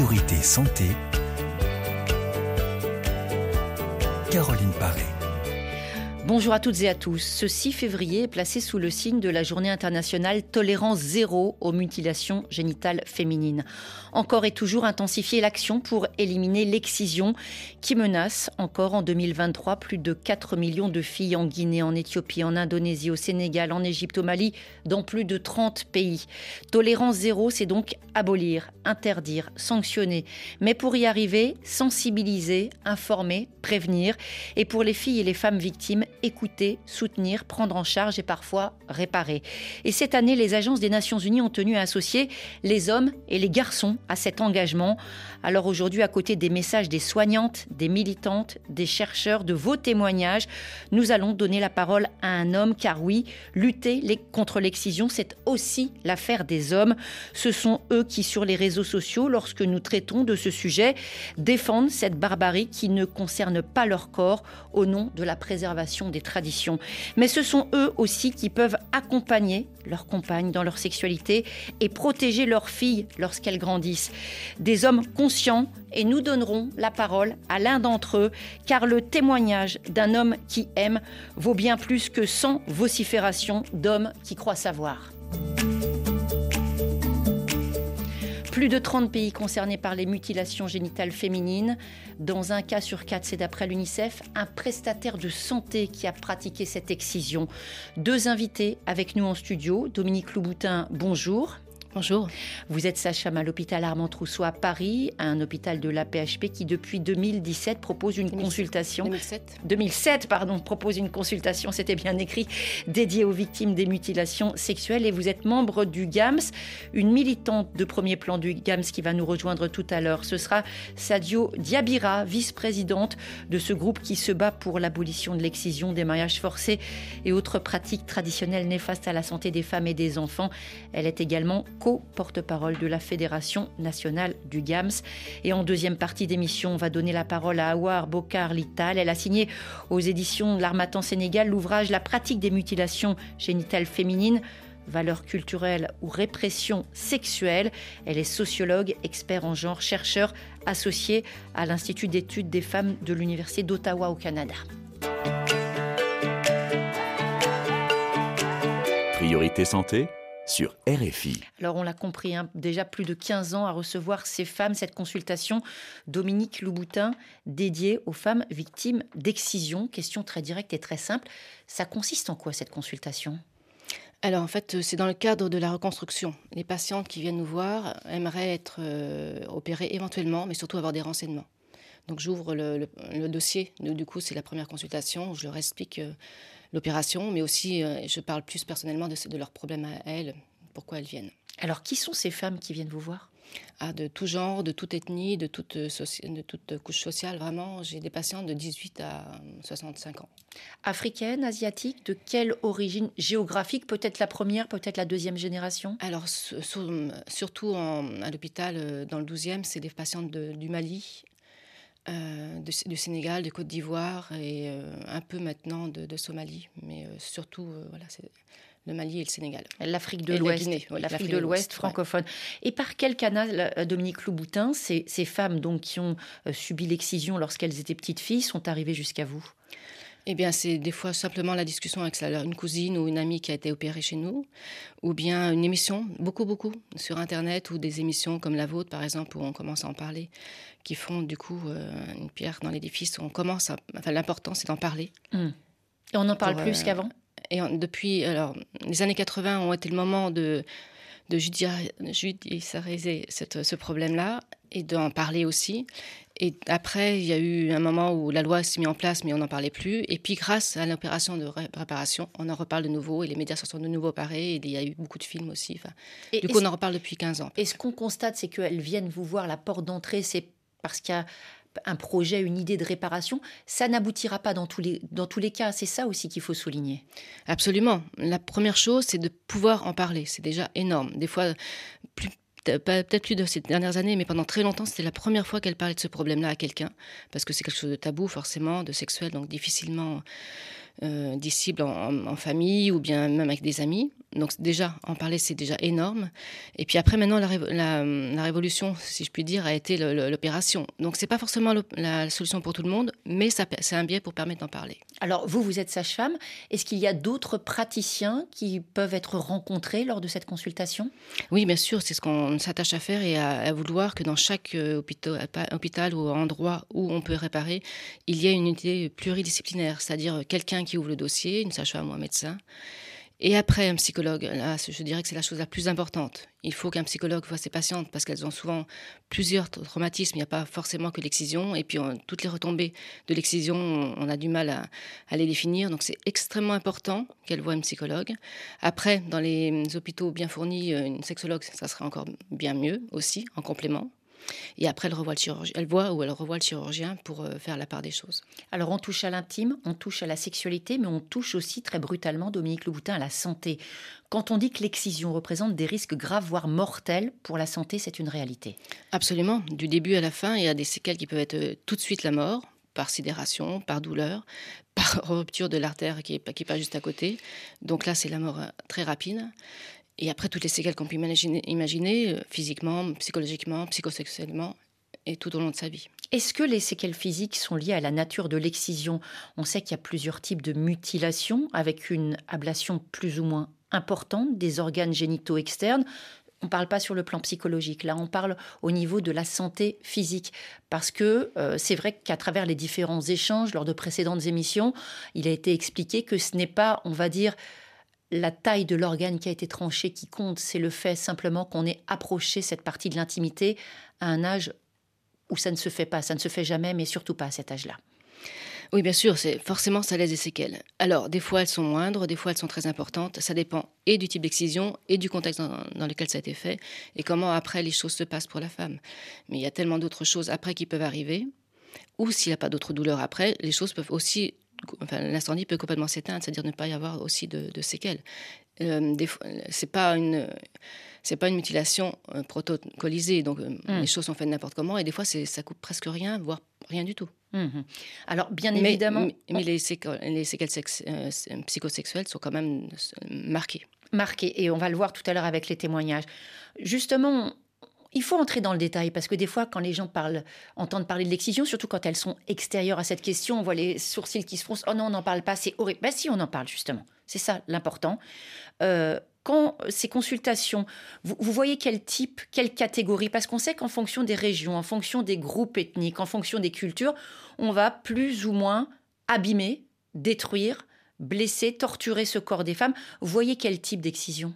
Priorité santé. Caroline Paré. Bonjour à toutes et à tous. Ce 6 février est placé sous le signe de la journée internationale tolérance zéro aux mutilations génitales féminines. Encore et toujours intensifier l'action pour éliminer l'excision qui menace encore en 2023 plus de 4 millions de filles en Guinée, en Éthiopie, en Indonésie, au Sénégal, en Égypte, au Mali, dans plus de 30 pays. Tolérance zéro, c'est donc abolir, interdire, sanctionner. Mais pour y arriver, sensibiliser, informer, prévenir. Et pour les filles et les femmes victimes, écouter, soutenir, prendre en charge et parfois réparer. Et cette année, les agences des Nations Unies ont tenu à associer les hommes et les garçons à cet engagement. Alors aujourd'hui, à côté des messages des soignantes, des militantes, des chercheurs, de vos témoignages, nous allons donner la parole à un homme, car oui, lutter contre l'excision, c'est aussi l'affaire des hommes. Ce sont eux qui, sur les réseaux sociaux, lorsque nous traitons de ce sujet, défendent cette barbarie qui ne concerne pas leur corps au nom de la préservation des traditions. Mais ce sont eux aussi qui peuvent accompagner leurs compagnes dans leur sexualité et protéger leurs filles lorsqu'elles grandissent. Des hommes conscients et nous donnerons la parole à l'un d'entre eux car le témoignage d'un homme qui aime vaut bien plus que 100 vociférations d'hommes qui croient savoir. Plus de 30 pays concernés par les mutilations génitales féminines. Dans un cas sur quatre, c'est d'après l'UNICEF, un prestataire de santé qui a pratiqué cette excision. Deux invités avec nous en studio. Dominique Louboutin, bonjour. Bonjour. Vous êtes sage-femme à l'hôpital Armand Trousseau à Paris, un hôpital de l'APHP qui depuis 2017 propose une consultation. 2007. 2007, pardon, propose une consultation, c'était bien écrit, dédiée aux victimes des mutilations sexuelles. Et vous êtes membre du GAMS, une militante de premier plan du GAMS qui va nous rejoindre tout à l'heure. Ce sera Sadio Diabira, vice-présidente de ce groupe qui se bat pour l'abolition de l'excision, des mariages forcés et autres pratiques traditionnelles néfastes à la santé des femmes et des enfants. Elle est également co-porte-parole de la Fédération nationale du GAMS. Et en deuxième partie d'émission, on va donner la parole à Awar Bokar Lital. Elle a signé aux éditions de l'Armatan Sénégal l'ouvrage La pratique des mutilations génitales féminines valeurs culturelles ou répression sexuelle. Elle est sociologue, expert en genre, chercheur associée à l'Institut d'études des femmes de l'Université d'Ottawa au Canada. Priorité santé sur RFI. Alors on l'a compris, hein, déjà plus de 15 ans à recevoir ces femmes, cette consultation Dominique Louboutin dédiée aux femmes victimes d'excision. Question très directe et très simple. Ça consiste en quoi cette consultation? Alors en fait, c'est dans le cadre de la reconstruction. Les patientes qui viennent nous voir aimeraient être euh, opérées éventuellement, mais surtout avoir des renseignements. Donc j'ouvre le, dossier. Du coup, c'est la première consultation. Où je leur explique euh, l'opération, mais aussi euh, je parle plus personnellement de, de leurs problèmes à elles, pourquoi elles viennent. Alors, qui sont ces femmes qui viennent vous voir? Ah, De tout genre, de toute ethnie, de toute, euh, de toute couche sociale, vraiment. J'ai des patients de 18 à 65 ans. Africaines, asiatiques, de quelle origine? Géographique Peut-être la première, peut-être la deuxième génération? Alors, surtout à l'hôpital, dans le 12e, c'est des patientes du Mali, euh, du Sénégal, de Côte d'Ivoire et euh, un peu maintenant de, Somalie, mais euh, surtout voilà, c'est le Mali et le Sénégal. L'Afrique de l'Ouest, l'Afrique de l'Ouest francophone. Et par quel canal, Dominique Louboutin, ces, ces femmes donc qui ont subi l'excision lorsqu'elles étaient petites filles sont arrivées jusqu'à vous? Eh bien, c'est des fois simplement la discussion avec une cousine ou une amie qui a été opérée chez nous, ou bien une émission, beaucoup, beaucoup, sur Internet, ou des émissions comme la vôtre, par exemple, où on commence à en parler, qui font du coup euh, une pierre dans l'édifice. On commence Enfin, l'important, c'est d'en parler. Hum. Et on en parle plus euh, qu'avant? Et depuis, alors, les années 80 ont été le moment de de judiciariser ce problème-là et d'en parler aussi. Et après, il y a eu un moment où la loi s'est mise en place, mais on n'en parlait plus. Et puis, grâce à l'opération de réparation, on en reparle de nouveau et les médias se sont de nouveau parés. Et il y a eu beaucoup de films aussi. Enfin, du coup, on en reparle depuis 15 ans. Et ce qu'on constate, c'est qu'elles viennent vous voir, la porte d'entrée, c'est parce qu'il y a un projet, une idée de réparation, ça n'aboutira pas dans tous les, dans tous les cas. C'est ça aussi qu'il faut souligner. Absolument. La première chose, c'est de pouvoir en parler. C'est déjà énorme. Des fois, peut-être plus de ces dernières années, mais pendant très longtemps, c'était la première fois qu'elle parlait de ce problème-là à quelqu'un, parce que c'est quelque chose de tabou, forcément, de sexuel, donc difficilement euh, en, famille ou bien même avec des amis. Donc déjà, en parler, c'est déjà énorme. Et puis après, maintenant, la, révolution, si je puis dire, a été l'opération. Donc c'est pas forcément la solution pour tout le monde, mais c'est un biais pour permettre d'en parler. Alors vous, vous êtes sage-femme. Est-ce qu'il y a d'autres praticiens qui peuvent être rencontrés lors de cette consultation? Oui, bien sûr. C'est ce qu'on s'attache à faire et à, vouloir que dans chaque euh, hôpital, hôpital ou endroit où on peut réparer, il y ait une unité pluridisciplinaire, c'est-à-dire quelqu'un qui ouvre le dossier, une sage-femme ou un médecin et après, un psychologue, là, je dirais que c'est la chose la plus importante. Il faut qu'un psychologue voit ses patientes parce qu'elles ont souvent plusieurs traumatismes. Il n'y a pas forcément que l'excision. Et puis, toutes les retombées de l'excision, on a du mal à, à les définir. Donc, c'est extrêmement important qu'elles voient un psychologue. Après, dans les hôpitaux bien fournis, euh, une sexologue, ça serait encore bien mieux aussi, en complément. Et après, elle, revoit le chirurgien, elle voit ou elle revoit le chirurgien pour euh, faire la part des choses. Alors, on touche à l'intime, on touche à la sexualité, mais on touche aussi très brutalement, Dominique Louboutin, à la santé. Quand on dit que l'excision représente des risques graves, voire mortels pour la santé, c'est une réalité. Absolument. Du début à la fin, il y a des séquelles qui peuvent être euh, tout de suite la mort, par sidération, par douleur, par rupture de l'artère qui est, qui est pas juste à côté. Donc là, c'est la mort euh, très rapide. Et après, toutes les séquelles qu'on peut imaginer, euh, physiquement, psychologiquement, psychosexuellement, et tout au long de sa vie. Est-ce que les séquelles physiques sont liées à la nature de l'excision? On sait qu'il y a plusieurs types de mutilations, avec une ablation plus ou moins importante des organes génitaux externes. On ne parle pas sur le plan psychologique, là on parle au niveau de la santé physique. Parce que euh, c'est vrai qu'à travers les différents échanges lors de précédentes émissions, il a été expliqué que ce n'est pas, on va dire, la taille de l'organe qui a été tranché qui compte, c'est le fait simplement qu'on ait approché cette partie de l'intimité à un âge où ça ne se fait pas, ça ne se fait jamais, mais surtout pas à cet âge-là. Oui, bien sûr, c'est forcément ça laisse des séquelles. Alors, des fois elles sont moindres, des fois elles sont très importantes. Ça dépend et du type d'excision et du contexte dans, dans, lequel ça a été fait et comment après les choses se passent pour la femme. Mais il y a tellement d'autres choses après qui peuvent arriver. Ou s'il n'y a pas d'autres douleurs après, les choses peuvent aussi l'incendie peut complètement s'éteindre, c'est-à-dire ne pas y avoir aussi de, séquelles. Euh, c'est pas une c'est pas une mutilation euh, protocolisée, donc euh, hmm. les choses sont faites n'importe comment, et des fois ça coupe presque rien, voire rien du tout. Hmm. Alors bien évidemment, mais, les séquelles, les séquelles psychosexuelles sont quand même marquées. Marquées, et on va le voir tout à l'heure avec les témoignages. Justement, il faut entrer dans le détail parce que des fois, quand les gens parlent, entendent parler de l'excision, surtout quand elles sont extérieures à cette question, on voit les sourcils qui se froncent. Oh non, on n'en parle pas, c'est horrible. Ben si, on en parle justement. C'est ça l'important. Euh, quand ces consultations, vous, voyez quel type, quelle catégorie? Parce qu'on sait qu'en fonction des régions, en fonction des groupes ethniques, en fonction des cultures, on va plus ou moins abîmer, détruire, blesser, torturer ce corps des femmes. Vous voyez quel type d'excision?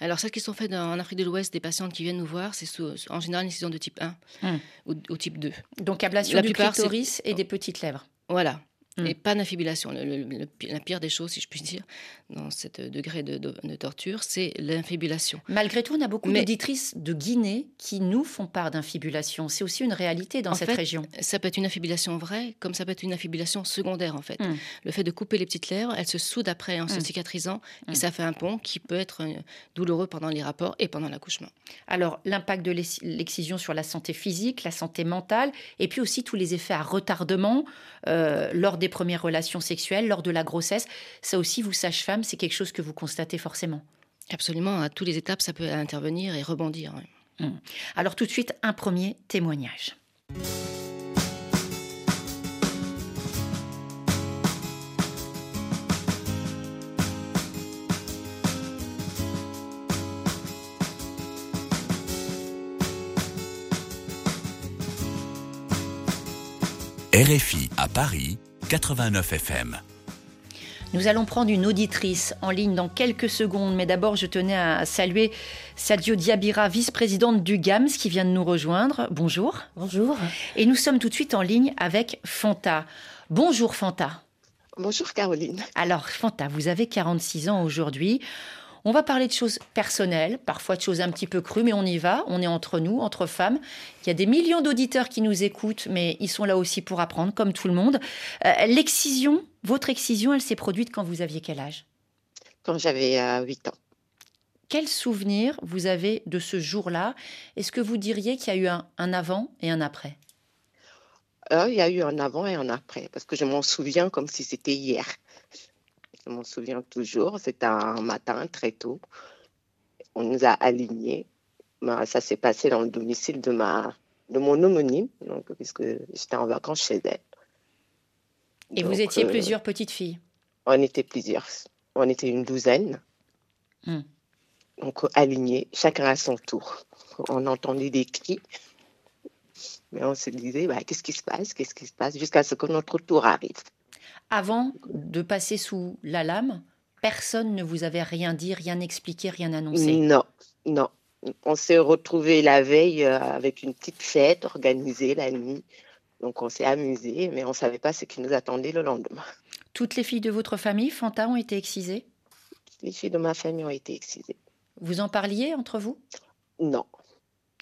Alors, celles qui sont faites en Afrique de l'Ouest, des patientes qui viennent nous voir, c'est en général une incision de type 1 hmm. ou, type 2. Donc, ablation du clitoris et des petites lèvres. Voilà. Mm. Et pas d'infibulation. la pire des choses, si je puis dire, dans ce degré de, torture, c'est l'infibulation. Malgré tout, on a beaucoup d'auditrices de Guinée qui nous font part d'infibulation. C'est aussi une réalité dans cette région. Ça peut être une infibulation vraie, comme ça peut être une infibulation secondaire, en fait. Mm. Le fait de couper les petites lèvres, elles se soudent après en se mm. cicatrisant, et ça fait un pont qui peut être euh, douloureux pendant les rapports et pendant l'accouchement. Alors, l'impact de l'excision sur la santé physique, la santé mentale, et puis aussi tous les effets à retardement euh, lors des des premières relations sexuelles, lors de la grossesse. Ça aussi, vous, sage-femme, c'est quelque chose que vous constatez forcément. Absolument, à toutes les étapes, ça peut intervenir et rebondir. Hum. Alors tout de suite, un premier témoignage. RFI à Paris 89 FM. Nous allons prendre une auditrice en ligne dans quelques secondes, mais d'abord je tenais à saluer Sadio Diabira, vice-présidente du GAMS, qui vient de nous rejoindre. Bonjour. Bonjour. Et nous sommes tout de suite en ligne avec Fanta. Bonjour Fanta. Bonjour Caroline. Alors Fanta, vous avez 46 ans aujourd'hui. On va parler de choses personnelles, parfois de choses un petit peu crues, mais on y va, on est entre nous, entre femmes. Il y a des millions d'auditeurs qui nous écoutent, mais ils sont là aussi pour apprendre, comme tout le monde. Euh, l'excision, votre excision, elle s'est produite quand vous aviez quel âge? Quand j'avais 8 euh, ans. Quel souvenir vous avez de ce jour-là? Est-ce que vous diriez qu'il y a eu un, avant et un après? Euh, Il y a eu un avant et un après, parce que je m'en souviens comme si c'était hier. Je m'en souviens toujours. C'était un matin très tôt. On nous a alignés. Ben, ça s'est passé dans le domicile de, ma, de mon homonyme, donc, puisque j'étais en vacances chez elle. Et vous étiez euh, plusieurs petites filles? On était plusieurs. On était une douzaine. Hmm. Donc alignés, chacun à son tour. On entendait des cris. Mais on se disait, bah, qu'est-ce qui se passe? Qu'est-ce qui se passe? Jusqu'à ce que notre tour arrive. Avant de passer sous la lame, personne ne vous avait rien dit, rien expliqué, rien annoncé Non, non. On s'est retrouvés la veille euh, avec une petite fête organisée la nuit. Donc on s'est amusé, mais on ne savait pas ce qui nous attendait le lendemain. Toutes les filles de votre famille, Fanta, ont été excisées? Les filles de ma famille ont été excisées. Vous en parliez entre vous? Non.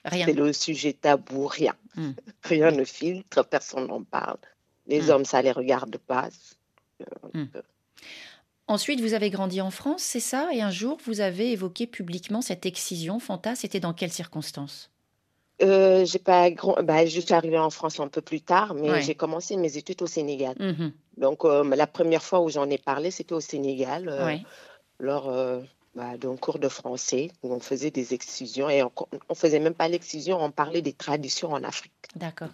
Rien. C'est le sujet tabou, rien. Hmm. Rien ne filtre, personne n'en parle. Les hmm. hommes, ça ne les regarde pas. Hmm. Ensuite, vous avez grandi en France, c'est ça? Et un jour, vous avez évoqué publiquement cette excision. Fanta, c'était dans quelles circonstances? Euh, j'ai pas bah, je suis arrivée en France un peu plus tard, mais j'ai commencé mes études au Sénégal. Mmh Donc, euh, la première fois où j'en ai parlé, c'était au Sénégal, euh, lors bah, d'un cours de français où on faisait des excisions. Et on ne faisait même pas l'excision, on parlait des traditions en Afrique. D'accord.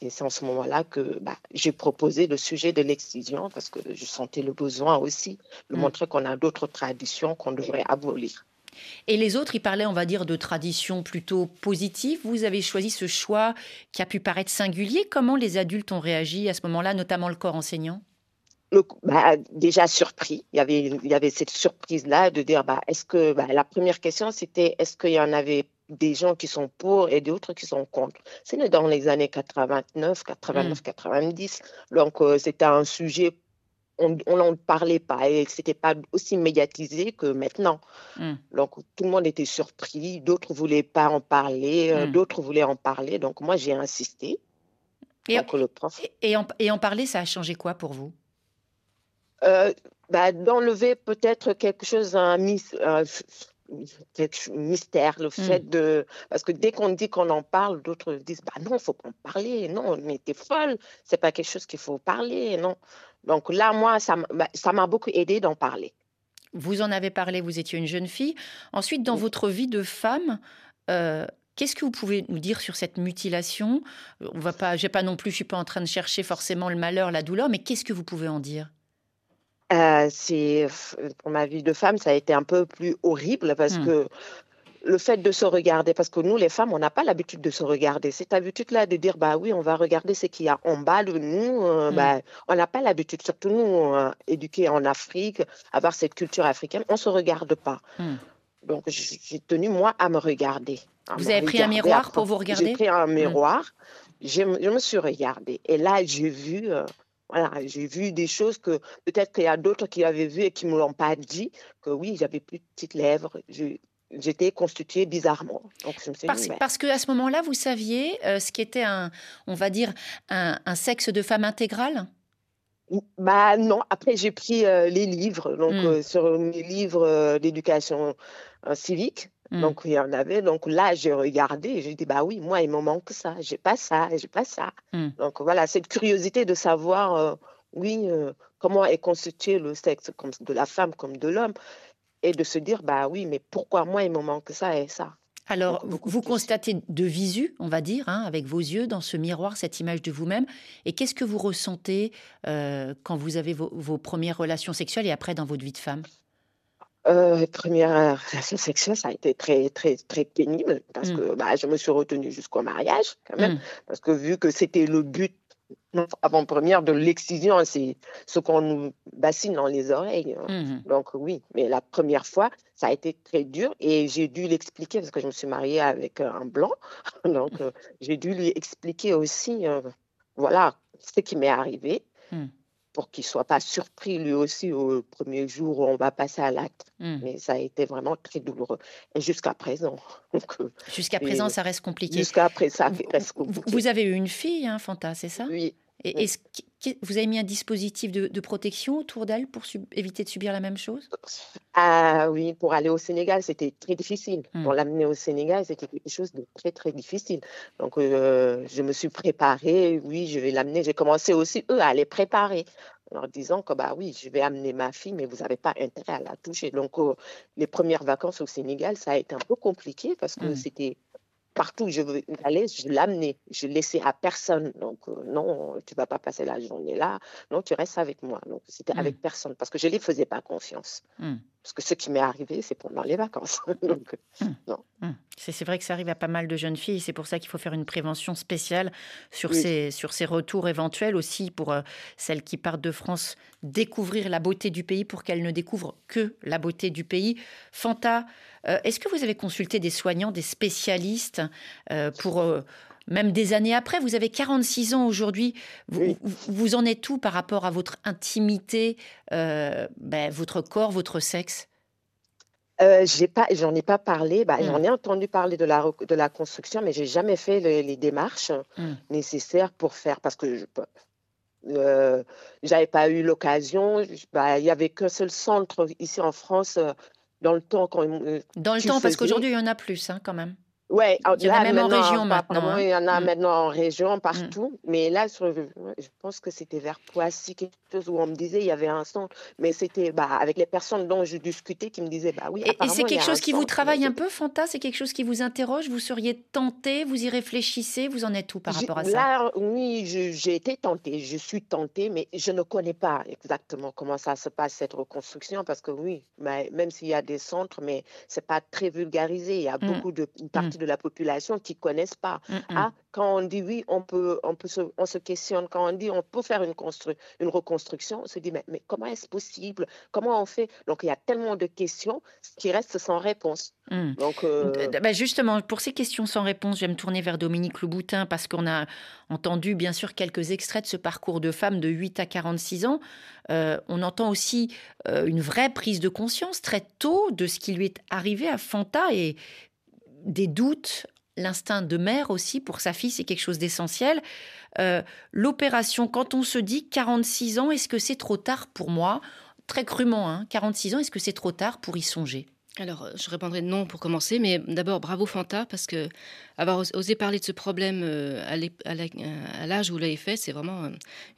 Et c'est en ce moment-là que bah, j'ai proposé le sujet de l'excision parce que je sentais le besoin aussi de mmh. montrer qu'on a d'autres traditions qu'on devrait abolir. Et les autres, ils parlaient, on va dire, de traditions plutôt positives. Vous avez choisi ce choix qui a pu paraître singulier. Comment les adultes ont réagi à ce moment-là, notamment le corps enseignant? Bah, déjà surpris. Il y avait, il y avait cette surprise-là de dire, bah, est-ce que bah, la première question, c'était est-ce qu'il y en avait des gens qui sont pour et d'autres qui sont contre. C'est dans les années 89, 89, 90. Donc, euh, c'était un sujet on n'en parlait pas et c'était pas aussi médiatisé que maintenant. Hmm. Donc tout le monde était surpris, d'autres voulaient pas en parler, euh, hmm. d'autres voulaient en parler. Donc moi j'ai insisté. Et, le prof... et, en, et, en, parler, ça a changé quoi pour vous? Euh, bah, D'enlever peut-être quelque chose, un, mystère, le hmm. fait de... Parce que dès qu'on dit qu'on en parle, d'autres disent, bah non, il faut pas en parler, non, mais t'es folle, c'est pas quelque chose qu'il faut parler, non. Donc là, moi, bah, ça m'a beaucoup aidé d'en parler. Vous en avez parlé, vous étiez une jeune fille. Ensuite, dans votre vie de femme, euh, Qu'est-ce que vous pouvez nous dire sur cette mutilation? On va pas, j'ai pas non plus, je suis pas en train de chercher forcément le malheur, la douleur, mais qu'est-ce que vous pouvez en dire? Euh, C'est pour ma vie de femme, ça a été un peu plus horrible parce hmm. que le fait de se regarder, parce que nous, les femmes, on n'a pas l'habitude de se regarder. Cette habitude-là de dire, bah oui, on va regarder ce qu'il y a en bas de nous, euh, mm. bah, on n'a pas l'habitude, surtout nous, euh, éduqués en Afrique, avoir cette culture africaine, on ne se regarde pas. Mm. Donc, j'ai tenu, moi, à me regarder. vous avez pris un miroir pour vous regarder? J'ai pris un miroir, je, me suis regardée. Et là, j'ai vu... Voilà, j'ai vu des choses que peut-être qu'il y a d'autres qui avaient vu et qui ne me l'ont pas dit, que oui, j'avais plus de petites lèvres, j'étais constituée bizarrement. parce, parce qu'à ce moment-là, vous saviez euh, ce qui était un, on va dire, un, sexe de femme intégrale? Bah non, après j'ai pris euh, les livres, donc hmm. euh, sur mes livres d'éducation civique, hmm. donc il y en avait, donc là j'ai regardé et j'ai dit bah oui, moi il me manque ça, j'ai pas ça, j'ai pas ça. Hmm. Donc voilà, cette curiosité de savoir, oui, comment est constitué le sexe comme de la femme comme de l'homme, et de se dire, bah oui, mais pourquoi moi, il me manque ça et ça? Alors, vous, constatez de visu, on va dire, hein, avec vos yeux, dans ce miroir, cette image de vous-même. Et qu'est-ce que vous ressentez euh, quand vous avez vos, premières relations sexuelles et après dans votre vie de femme? Euh, première relation sexuelle, ça a été très, très, très pénible parce mmh. que bah, je me suis retenue jusqu'au mariage, quand même. Mmh. Parce que vu que c'était le but avant-première de l'excision, c'est ce qu'on nous bassine dans les oreilles. Hein. Mmh Donc oui, mais la première fois, ça a été très dur et j'ai dû l'expliquer parce que je me suis mariée avec un blanc. Donc euh, j'ai dû lui expliquer aussi, euh, voilà, ce qui m'est arrivé. Pour qu'il ne soit pas surpris lui aussi au premier jour où on va passer à l'acte. Mmh. Mais ça a été vraiment très douloureux. Et jusqu'à présent. Euh, jusqu'à présent, ça reste compliqué. Jusqu'à présent, ça reste compliqué. Vous avez eu une fille, hein, Fanta, c'est ça? Oui. Et, vous avez mis un dispositif de, protection autour d'elle pour éviter de subir la même chose? Ah oui, pour aller au Sénégal, c'était très difficile. Hmm. Pour l'amener au Sénégal, c'était quelque chose de très, très difficile. Donc, euh, je me suis préparée. Oui, je vais l'amener. J'ai commencé aussi, eux, à les préparer en leur disant que, bah oui, je vais amener ma fille, mais vous n'avez pas intérêt à la toucher. Donc, euh, les premières vacances au Sénégal, ça a été un peu compliqué parce que hmm. c'était partout où je veux aller, je l'amenais. Je laissais à personne. Donc, euh, non, tu vas pas passer la journée là. Non, tu restes avec moi. Donc, c'était avec mmh. personne parce que je ne les faisais pas confiance. Mmh. Parce que ce qui m'est arrivé, c'est pendant les vacances. Donc, mmh. non. C'est vrai que ça arrive à pas mal de jeunes filles. C'est pour ça qu'il faut faire une prévention spéciale sur, ces, sur ces retours éventuels aussi pour euh, celles qui partent de France découvrir la beauté du pays pour qu'elles ne découvrent que la beauté du pays. Fanta, euh, est-ce que vous avez consulté des soignants, des spécialistes euh, pour euh, même des années après Vous avez 46 ans aujourd'hui. Vous, en êtes où par rapport à votre intimité, ben, votre corps, votre sexe? J'ai pas, j'en ai pas parlé. Bah, J'en hmm. ai entendu parler de la de la construction, mais j'ai jamais fait les, démarches hmm. nécessaires pour faire parce que je, euh, j'avais pas eu l'occasion. Bah, il y avait qu'un seul centre ici en France dans le temps quand euh, Dans le temps, parce qu'aujourd'hui, il y en a plus hein, quand même. Ouais, il y en a même en région maintenant. Hein. Il y en a mm. maintenant en région, mm. partout. Mais là, sur, je pense que c'était vers Poissy, quelque chose où on me disait il y avait un centre. Mais c'était bah, avec les personnes dont je discutais qui me disaient bah oui. Et, c'est quelque chose qui vous travaille un peu, Fanta? C'est quelque chose qui vous interroge? Vous seriez tenté Vous y réfléchissez? Vous en êtes où par rapport à ça? Là, oui, j'ai été tentée. Je suis tentée, mais je ne connais pas exactement comment ça se passe cette reconstruction parce que oui, bah, même s'il y a des centres, mais c'est pas très vulgarisé. Il y a mm. beaucoup de parties de la population qui ne connaissent pas. Ah, quand on dit oui, on peut, on peut se, on se questionne. Quand on dit on peut faire une, une reconstruction, on se dit mais, mais comment est-ce possible? Comment on fait? Donc il y a tellement de questions qui restent sans réponse. Mm. Donc, euh, bah, justement, pour ces questions sans réponse, je vais me tourner vers Dominique Louboutin parce qu'on a entendu bien sûr quelques extraits de ce parcours de femme de 8 à 46 ans. Euh, on entend aussi euh, une vraie prise de conscience très tôt de ce qui lui est arrivé à Fanta et des doutes, l'instinct de mère aussi pour sa fille, c'est quelque chose d'essentiel. Euh, l'opération, quand on se dit 46 ans, est-ce que c'est trop tard pour moi? Très crûment, hein, 46 ans, est-ce que c'est trop tard pour y songer? Alors, euh, je répondrai non pour commencer, mais d'abord, bravo Fanta, parce que avoir osé parler de ce problème euh, à l'âge où l'avez fait, c'est vraiment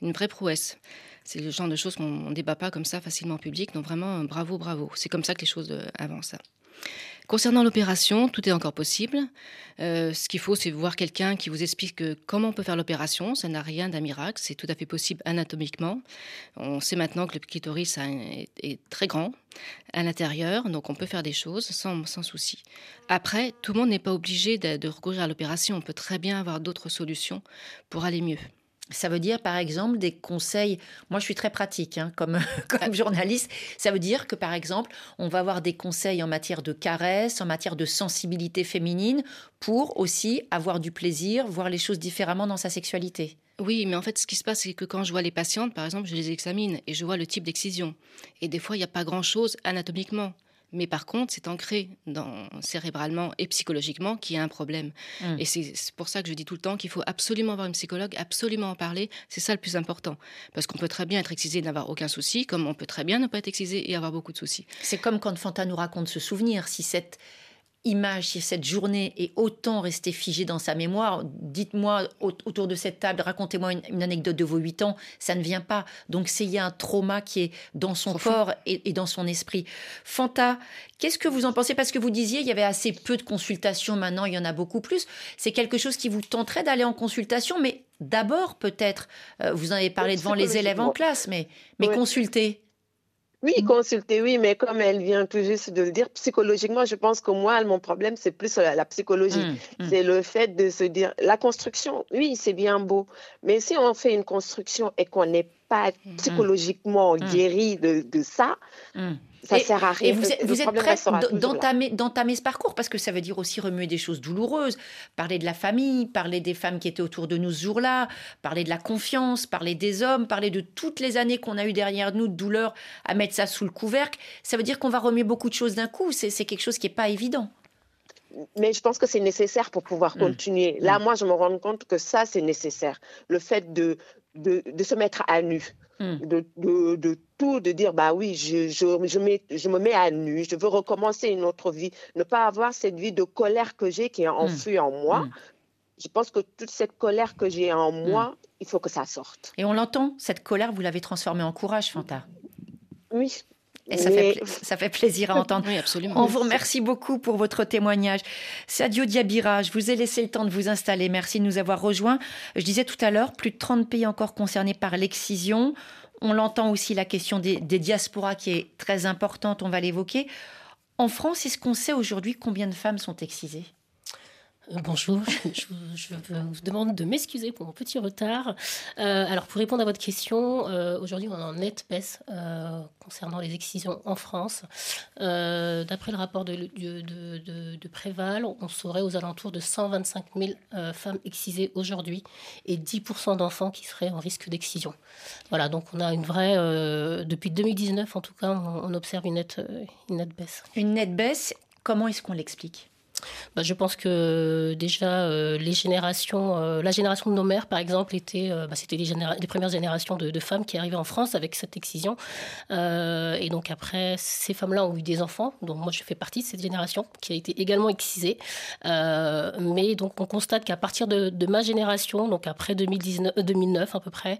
une vraie prouesse. C'est le genre de choses qu'on ne débat pas comme ça facilement en public, donc vraiment, bravo, bravo. C'est comme ça que les choses avancent. Concernant l'opération, tout est encore possible. Euh, ce qu'il faut, c'est voir quelqu'un qui vous explique comment on peut faire l'opération. Ça n'a rien d'un miracle, c'est tout à fait possible anatomiquement. On sait maintenant que le clitoris est, très grand à l'intérieur, donc on peut faire des choses sans, souci. Après, tout le monde n'est pas obligé de recourir à l'opération. On peut très bien avoir d'autres solutions pour aller mieux. Ça veut dire, par exemple, des conseils. Moi, je suis très pratique hein, comme, comme journaliste. Ça veut dire que, par exemple, on va avoir des conseils en matière de caresse, en matière de sensibilité féminine, pour aussi avoir du plaisir, voir les choses différemment dans sa sexualité. Oui, mais en fait, ce qui se passe, c'est que quand je vois les patientes, par exemple, je les examine et je vois le type d'excision. Et des fois, il n'y a pas grand-chose anatomiquement. Mais par contre, c'est ancré dans, cérébralement et psychologiquement qu'il y a un problème. Hum. Et c'est pour ça que je dis tout le temps qu'il faut absolument avoir une psychologue, absolument en parler. C'est ça le plus important. Parce qu'on peut très bien être excisé et n'avoir aucun souci, comme on peut très bien ne pas être excisé et avoir beaucoup de soucis. C'est comme quand Fanta nous raconte ce souvenir. Si cette image, si cette journée est autant restée figée dans sa mémoire, dites-moi autour de cette table, racontez-moi une, anecdote de vos huit ans, ça ne vient pas. Donc c'est il y a un trauma qui est dans son corps et, dans son esprit. Fanta, qu'est-ce que vous en pensez? Parce que vous disiez il y avait assez peu de consultations, maintenant il y en a beaucoup plus. C'est quelque chose qui vous tenterait d'aller en consultation, mais d'abord peut-être, euh, vous en avez parlé devant les élèves en classe, mais, mais consulter. Oui, mmh. consulter, oui, mais comme elle vient tout juste de le dire, psychologiquement, je pense que moi, mon problème, c'est plus la, psychologie. Mmh, mmh. C'est le fait de se dire, la construction, oui, c'est bien beau, mais si on fait une construction et qu'on n'est pas psychologiquement guéri de, de ça, ça sert à rien. Et vous êtes, vous êtes prête d'entamer ce parcours parce que ça veut dire aussi remuer des choses douloureuses, parler de la famille, parler des femmes qui étaient autour de nous ce jour-là, parler de la confiance, parler des hommes, parler de toutes les années qu'on a eues derrière nous de douleur à mettre ça sous le couvercle. Ça veut dire qu'on va remuer beaucoup de choses d'un coup. C'est quelque chose qui n'est pas évident mais je pense que c'est nécessaire pour pouvoir mmh. continuer. Là, mmh. moi, je me rends compte que ça, c'est nécessaire. Le fait de de, de se mettre à nu. Hmm. De, de, de, tout, de dire, bah oui, je, je, je, mets, je, me mets à nu, je veux recommencer une autre vie, ne pas avoir cette vie de colère que j'ai qui est enfouie en moi. Je pense que toute cette colère que j'ai en moi, il faut que ça sorte. Et on l'entend, cette colère, vous l'avez transformée en courage, Fanta? Oui, et ça, fait, ça fait plaisir à entendre. Oui, absolument. On vous remercie beaucoup pour votre témoignage. Sadio Diabira, je vous ai laissé le temps de vous installer. Merci de nous avoir rejoints. Je disais tout à l'heure, plus de 30 pays encore concernés par l'excision. On l'entend aussi, la question des, des diasporas qui est très importante, on va l'évoquer. En France, est-ce qu'on sait aujourd'hui combien de femmes sont excisées? Bonjour, je, vous demande de m'excuser pour mon petit retard. Euh, alors pour répondre à votre question, euh, aujourd'hui on est en nette baisse concernant les excisions en France. D'après le rapport de, Préval, on serait aux alentours de 125 000 femmes excisées aujourd'hui et 10% d'enfants qui seraient en risque d'excision. Voilà, donc on a une vraie, depuis 2019 en tout cas, on, observe une nette baisse. Une nette baisse, comment est-ce qu'on l'explique? Bah, je pense que déjà, euh, les générations, euh, la génération de nos mères, par exemple, euh, bah, c'était les, premières générations de, femmes qui arrivaient en France avec cette excision. et donc après, ces femmes-là ont eu des enfants, dont moi je fais partie de cette génération, qui a été également excisée. mais donc on constate qu'à partir de, ma génération, donc après 2019, 2009 à peu près,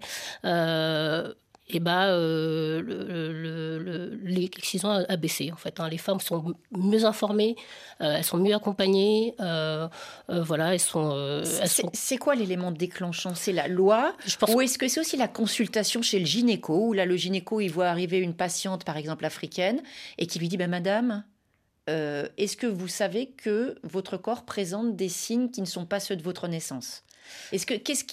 et bah, euh, le, l'excision a, baissé en fait. Hein. Les femmes sont mieux informées, euh, elles sont mieux accompagnées, euh, voilà, elles sont. c'est, quoi l'élément déclenchant? C'est la loi? Je pense Ou est-ce que c'est aussi la consultation chez le gynéco Où là, le gynéco, il voit arriver une patiente, par exemple africaine, et qui lui dit, ben Madame, est-ce que vous savez que votre corps présente des signes qui ne sont pas ceux de votre naissance? Est-ce que qu'est-ce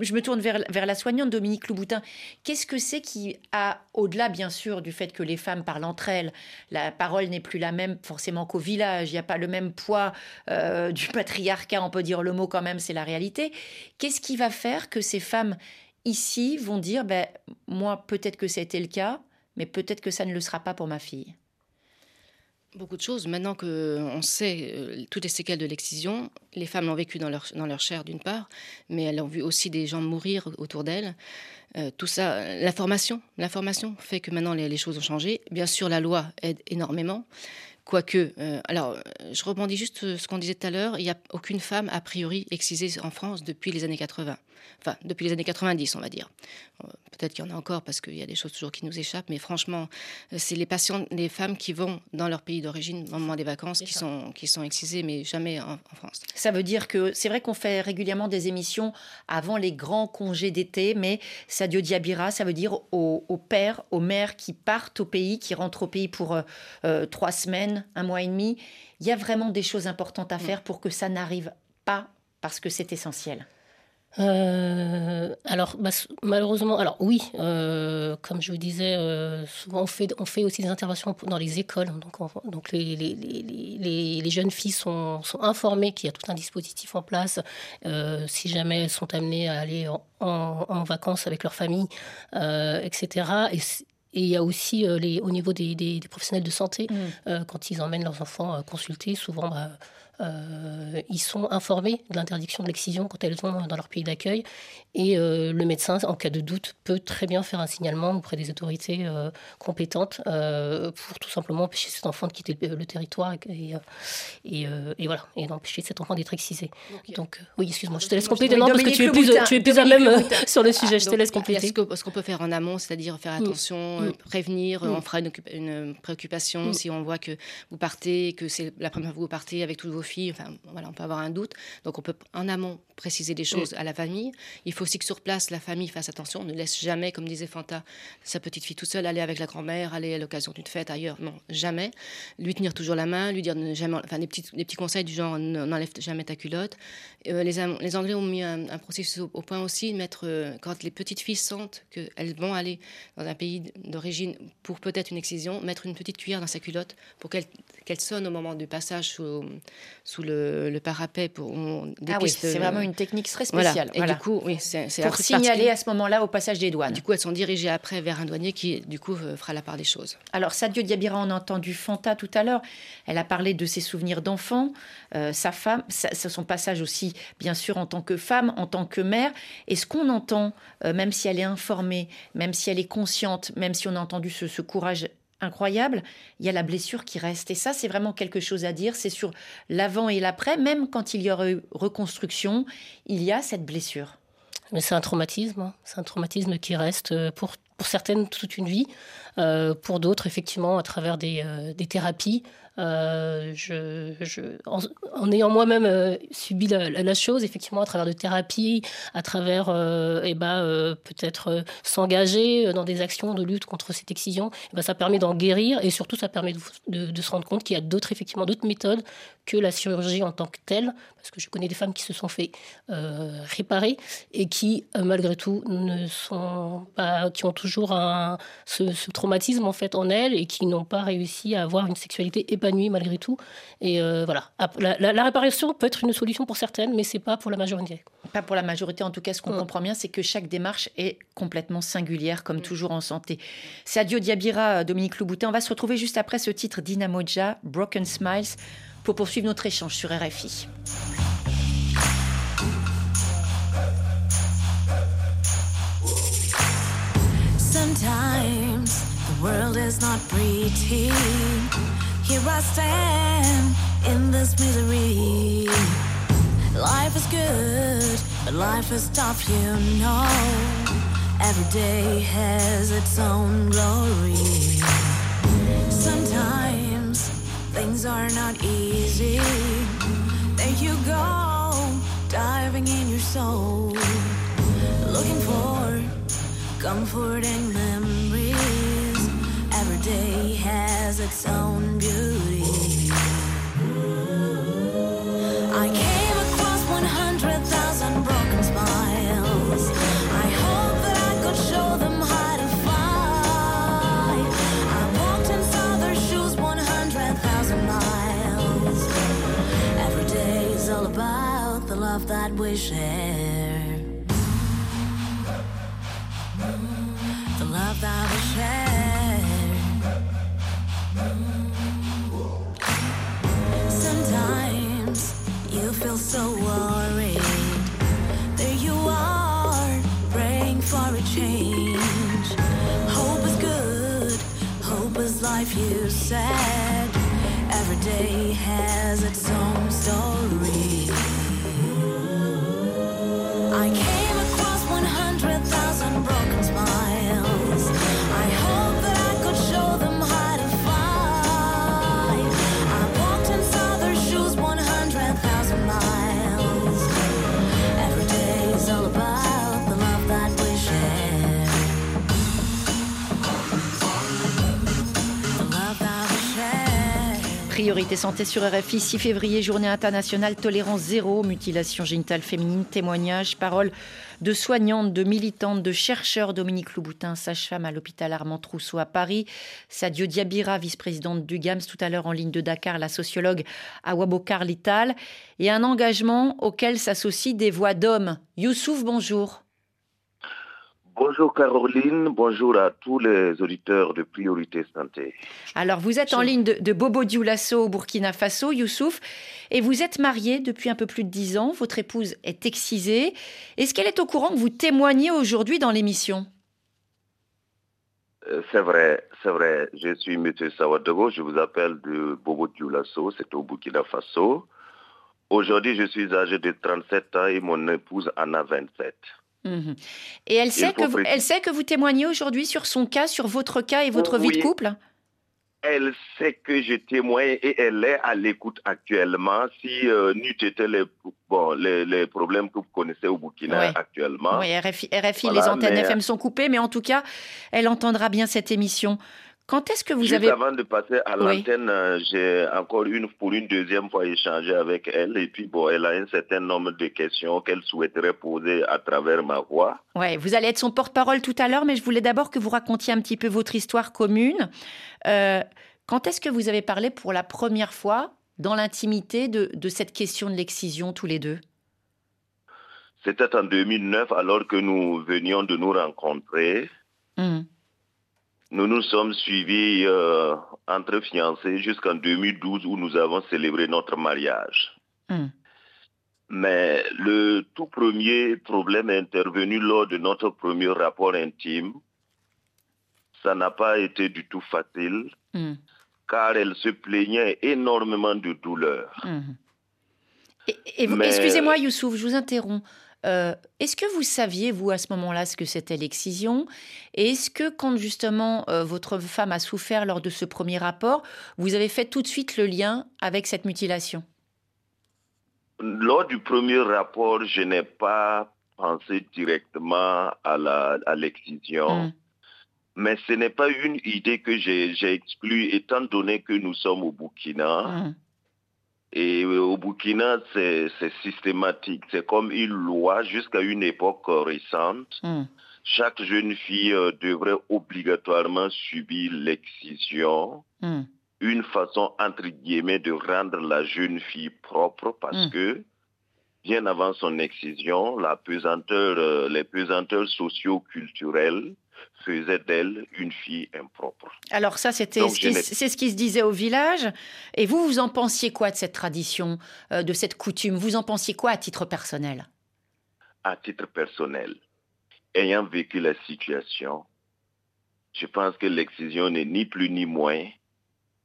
je me tourne vers, vers la soignante Dominique Louboutin. Qu'est-ce que c'est qui a au-delà bien sûr du fait que les femmes parlent entre elles, la parole n'est plus la même forcément qu'au village, il n'y a pas le même poids euh, du patriarcat, on peut dire le mot quand même, c'est la réalité. Qu'est-ce qui va faire que ces femmes ici vont dire ben moi peut-être que c'était le cas, mais peut-être que ça ne le sera pas pour ma fille? Beaucoup de choses. Maintenant qu'on sait euh, toutes les séquelles de l'excision, les femmes l'ont vécu dans leur, chair d'une part, mais elles ont vu aussi des gens mourir autour d'elles. Euh, tout ça, l'information, l'information fait que maintenant les, choses ont changé. Bien sûr, la loi aide énormément. Quoique, euh, alors, je rebondis juste ce qu'on disait tout à l'heure, il n'y a aucune femme, a priori, excisée en France depuis les années 80. Enfin, depuis les années 90, on va dire. Euh, peut-être qu'il y en a encore parce qu'il y a des choses toujours qui nous échappent, mais franchement, euh, c'est les patients, les femmes qui vont dans leur pays d'origine au moment des vacances qui sont, qui sont excisées, mais jamais en, France. Ça veut dire que c'est vrai qu'on fait régulièrement des émissions avant les grands congés d'été, mais Sadio Diabira, ça veut dire aux, pères, aux mères qui partent au pays, qui rentrent au pays pour euh, trois semaines, un mois et demi. Il y a vraiment des choses importantes à mm. faire pour que ça n'arrive pas parce que c'est essentiel. Euh, alors, bah, malheureusement, alors oui, euh, comme je vous disais, euh, souvent on fait, on fait aussi des interventions dans les écoles. Donc, donc les, les, les, les, jeunes filles sont, sont informées qu'il y a tout un dispositif en place si jamais elles sont amenées à aller en, en, vacances avec leur famille, etc. Et, et il y a aussi les, au niveau des, des, professionnels de santé, mmh. quand ils emmènent leurs enfants consulter, souvent. Bah, euh, ils sont informés de l'interdiction de l'excision quand elles sont dans leur pays d'accueil. Et euh, le médecin, en cas de doute, peut très bien faire un signalement auprès des autorités euh, compétentes pour tout simplement empêcher cet enfant de quitter le, territoire et, et, et, voilà, et d'empêcher cet enfant d'être excisé. Donc, oui, excuse-moi, je te laisse compléter. Non, parce que tu es plus, tu es plus à même sur le sujet. je te laisse compléter. Ce qu'on peut faire en amont, c'est-à-dire faire mm. attention, mm. prévenir, mm. on fera une, préoccupation si on voit que vous partez, que c'est la première fois que vous partez avec tous vos enfin voilà, on peut avoir un doute. Donc on peut en amont préciser des choses à la famille. Il faut aussi que sur place, la famille fasse attention, ne laisse jamais, comme disait Fanta, sa petite fille toute seule aller avec la grand-mère, aller à l'occasion d'une fête ailleurs. Non, jamais. Lui tenir toujours la main, lui dire jamais, enfin des petits, des petits conseils du genre n'enlève jamais ta culotte. Euh, les, les, Anglais ont mis un, processus au, point aussi, mettre euh, quand les petites filles sentent qu'elles vont aller dans un pays d'origine pour peut-être une excision, mettre une petite cuillère dans sa culotte pour qu'elle qu'elle sonne au moment du passage sous le, parapet pour on ah oui, c'est vraiment une technique très spéciale. Et du coup, oui, c'est pour signaler à ce moment-là au passage des douanes. Du coup, elles sont dirigées après vers un douanier qui, du coup, fera la part des choses. Alors, Sadio Diabira, on a entendu Fanta tout à l'heure. Elle a parlé de ses souvenirs d'enfant, sa femme, son passage aussi, bien sûr, en tant que femme, en tant que mère. Et ce qu'on entend, même si elle est informée, même si elle est consciente, même si on a entendu ce, ce courage incroyable, il y a la blessure qui reste. Et ça, c'est vraiment quelque chose à dire. C'est sur l'avant et l'après. Même quand il y aura eu reconstruction, il y a cette blessure. Mais c'est un traumatisme. Hein. C'est un traumatisme qui reste euh, pour, pour certaines toute une vie. Euh, pour d'autres, effectivement, à travers des, euh, des thérapies, euh, je, en, ayant moi-même subi la, chose, effectivement, à travers de thérapies, à travers eh ben, peut-être s'engager dans des actions de lutte contre cette excision, eh ben, ça permet d'en guérir et surtout ça permet de, de, se rendre compte qu'il y a d'autres effectivement d'autres méthodes que la chirurgie en tant que telle, parce que je connais des femmes qui se sont fait réparer et qui malgré tout ne sont pas, qui ont toujours un, ce, ce, traumatisme en fait en elles et qui n'ont pas réussi à avoir une sexualité épanouie malgré tout. Et euh, voilà. La, réparation peut être une solution pour certaines, mais c'est pas pour la majorité. Pas pour la majorité. En tout cas, ce qu'on mm. comprend bien, c'est que chaque démarche est complètement singulière, comme mm. toujours en santé. C'est Adio Diabira, euh, Dominique Louboutin. On va se retrouver juste après ce titre d'Inamoja, Broken Smiles, pour poursuivre notre échange sur RFI. World is not pretty. Here I stand in this misery. Life is good, but life is tough, you know. Every day has its own glory. Sometimes things are not easy. There you go, diving in your soul, looking for comfort and day has its own beauty. I came across 100,000 broken smiles. I hope that I could show them how to fly. I walked shoes 100,000 miles. Every day is all about the love that we share. The love that we share. So worried. There you are, praying for a change. Hope is good, hope is life, you said. Every day has its own story. I came Priorité santé sur RFI, 6 février, journée internationale tolérance zéro, mutilation génitale féminine, témoignage, parole de soignantes, de militantes, de chercheurs, Dominique Louboutin, sage-femme à l'hôpital Armand Trousseau à Paris, Sadio Diabira, vice-présidente du GAMS, tout à l'heure en ligne de Dakar, la sociologue à Wabokar Lital, et un engagement auquel s'associent des voix d'hommes. Youssouf, bonjour. Bonjour Caroline, bonjour à tous les auditeurs de Priorité Santé. Alors vous êtes en ligne de, Bobo Dioulasso au Burkina Faso, Youssouf, et vous êtes marié depuis un peu plus de dix ans. Votre épouse est excisée. Est-ce qu'elle est au courant que vous témoignez aujourd'hui dans l'émission? Euh, c'est vrai, c'est vrai. Je suis M. Sawadogo, je vous appelle de Bobo Dioulasso, c'est au Burkina Faso. Aujourd'hui, je suis âgé de 37 ans et mon épouse en a 27. Mhm. Et elle sait, que vous, elle sait que vous témoignez aujourd'hui sur son cas, sur votre cas et votre vie de couple? Elle sait que je témoigne et elle est à l'écoute actuellement. Si euh, n'eût été les, bon, les, problèmes que vous connaissez au Burkina actuellement. Oui, RFI, les antennes FM sont coupées, mais en tout cas, elle entendra bien cette émission. Quand est-ce que vous Juste avez... avant de passer à l'antenne, euh, j'ai encore une pour une deuxième fois échangé avec elle et puis bon, elle a un certain nombre de questions qu'elle souhaiterait poser à travers ma voix. Ouais, vous allez être son porte-parole tout à l'heure, mais je voulais d'abord que vous racontiez un petit peu votre histoire commune. Euh, quand est-ce que vous avez parlé pour la première fois dans l'intimité de, cette question de l'excision tous les deux? C'était en 2009 alors que nous venions de nous rencontrer. Mmh. Nous nous sommes suivis euh, entre fiancés jusqu'en 2012 où nous avons célébré notre mariage. Mmh. Mais le tout premier problème est intervenu lors de notre premier rapport intime. Ça n'a pas été du tout facile, hmm. car elle se plaignait énormément de douleur. Hmm. Excusez-moi, Youssouf, je vous interromps. Euh, est-ce que vous saviez, vous, à ce moment-là, ce que c'était l'excision? Et est-ce que, quand justement euh, votre femme a souffert lors de ce premier rapport, vous avez fait tout de suite le lien avec cette mutilation? Lors du premier rapport, je n'ai pas pensé directement à l'excision. Mm. Mais ce n'est pas une idée que j'ai exclue, étant donné que nous sommes au Burkina. Mm. Et au Burkina, c'est systématique. C'est comme une loi jusqu'à une époque récente. Mm. Chaque jeune fille euh, devrait obligatoirement subir l'excision une façon, entre guillemets, de rendre la jeune fille propre parce hmm. que, bien avant son excision, la pesanteur, euh, les pesanteurs socio-culturelles faisaient d'elle une fille impropre. Alors ça, c'était c'est ce qui se disait au village. Et vous, vous en pensiez quoi de cette tradition, euh, de cette coutume? Vous en pensiez quoi à titre personnel? À titre personnel, ayant vécu la situation, je pense que l'excision n'est ni plus ni moins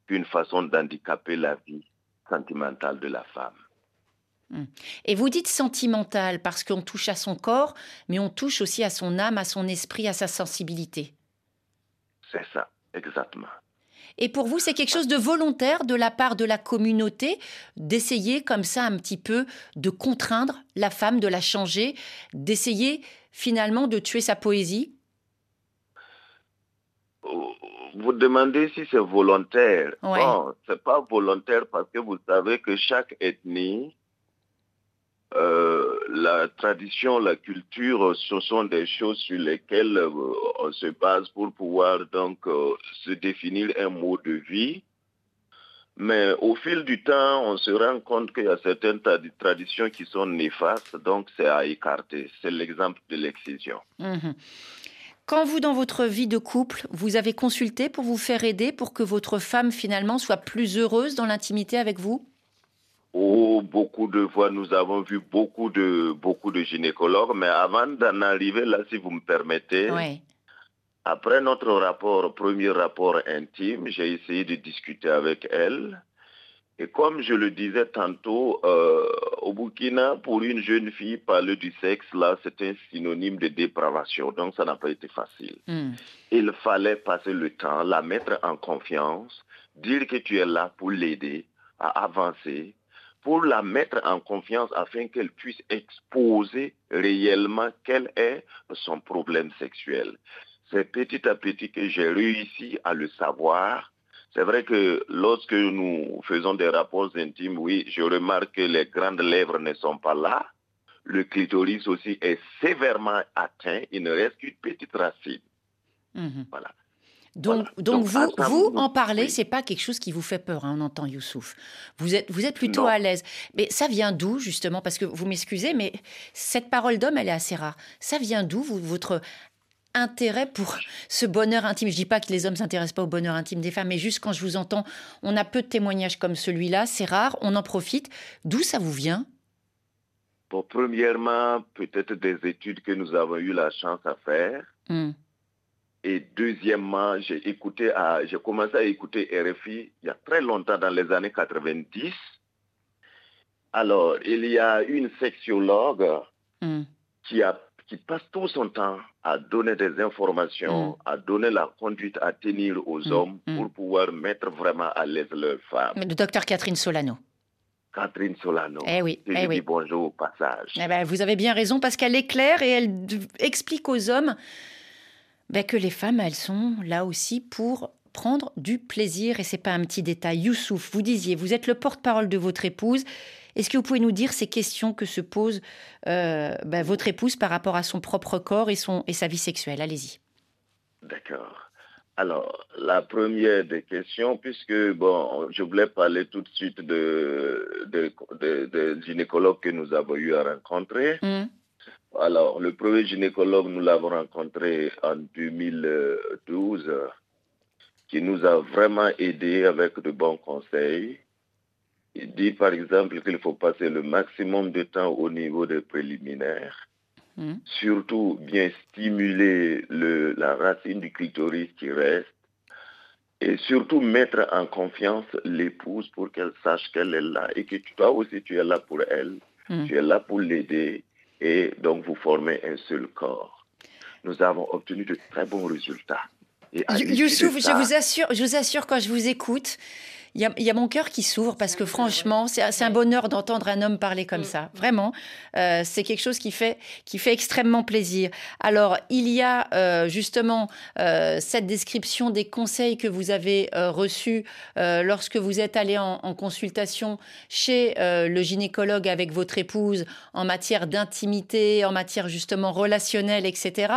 qu'une façon d'handicaper la vie sentimentale de la femme. Hmm. Et vous dites sentimentale parce qu'on touche à son corps, mais on touche aussi à son âme, à son esprit, à sa sensibilité. C'est ça, exactement. Et pour vous, c'est quelque chose de volontaire de la part de la communauté d'essayer comme ça un petit peu de contraindre la femme, de la changer, d'essayer finalement de tuer sa poésie? Vous demandez si c'est volontaire. Non, c'est pas volontaire parce que vous savez que chaque ethnie, euh, la tradition, la culture, ce sont des choses sur lesquelles euh, on se base pour pouvoir donc euh, se définir un mode de vie. Mais au fil du temps, on se rend compte qu'il y a certaines traditions qui sont néfastes, donc c'est à écarter. C'est l'exemple de l'excision. Mhm. Quand vous, dans votre vie de couple, vous avez consulté pour vous faire aider pour que votre femme, finalement, soit plus heureuse dans l'intimité avec vous? Oh, beaucoup de fois, nous avons vu beaucoup de, beaucoup de gynécologues, mais avant d'en arriver là, si vous me permettez, après notre rapport, premier rapport intime, j'ai essayé de discuter avec elle. Et comme je le disais tantôt, euh, au Burkina, pour une jeune fille, parler du sexe, là, c'est un synonyme de dépravation. Donc, ça n'a pas été facile. Hmm. Il fallait passer le temps, la mettre en confiance, dire que tu es là pour l'aider à avancer, pour la mettre en confiance afin qu'elle puisse exposer réellement quel est son problème sexuel. C'est petit à petit que j'ai réussi à le savoir c'est vrai que lorsque nous faisons des rapports intimes, oui, je remarque que les grandes lèvres ne sont pas là. Le clitoris aussi est sévèrement atteint. Il ne reste qu'une petite racine. Mhm. Voilà. Donc, donc, vous, vous en parler, c'est pas quelque chose qui vous fait peur, hein, on entend Youssouf. Vous êtes, vous êtes plutôt à l'aise. Mais ça vient d'où, justement? Parce que vous m'excusez, mais cette parole d'homme, elle est assez rare. Ça vient d'où, votre intérêt pour ce bonheur intime? Je dis pas que les hommes s'intéressent pas au bonheur intime des femmes, mais juste quand je vous entends, on a peu de témoignages comme celui-là, c'est rare, on en profite. D'où ça vous vient? Bon, premièrement, peut-être des études que nous avons eu la chance à faire. Hmm. Et deuxièmement, j'ai écouté, j'ai commencé à écouter RFI il y a très longtemps, dans les années 90. Alors, il y a une sexologue hmm. qui a qui passe tout son temps à donner des informations, mm. à donner la conduite à tenir aux mm. hommes mm. pour pouvoir mettre vraiment à l'aise leurs femmes. Le docteur Catherine Solano. Catherine Solano. Eh oui, eh oui. bonjour au passage. Eh ben, vous avez bien raison parce qu'elle éclaire et elle explique aux hommes ben, que les femmes, elles sont là aussi pour prendre du plaisir et c'est pas un petit détail. Youssouf, vous disiez, vous êtes le porte-parole de votre épouse est-ce que vous pouvez nous dire ces questions que se pose euh, ben, votre épouse par rapport à son propre corps et, son, et sa vie sexuelle? Allez-y. D'accord. Alors, la première des questions, puisque bon, je voulais parler tout de suite de, de, gynécologues que nous avons eu à rencontrer. Mm. Alors, le premier gynécologue, nous l'avons rencontré en 2012, qui nous a vraiment aidés avec de bons conseils. Il dit par exemple qu'il faut passer le maximum de temps au niveau des préliminaires. Hmm. Surtout bien stimuler le, la racine du clitoris qui reste. Et surtout mettre en confiance l'épouse pour qu'elle sache qu'elle est là et que toi aussi tu es là pour elle. Hmm. Tu es là pour l'aider et donc vous formez un seul corps. Nous avons obtenu de très bons résultats. Youssouf, je vous assure, je vous assure quand je vous écoute, il y, a, mon cœur qui s'ouvre parce que franchement, c'est un bonheur d'entendre un homme parler comme mm. ça. Vraiment, euh, c'est quelque chose qui fait, qui fait extrêmement plaisir. Alors, il y a euh, justement euh, cette description des conseils que vous avez reçus lorsque vous êtes allé en, en consultation chez le gynécologue avec votre épouse en matière d'intimité, en matière justement relationnelle, etc.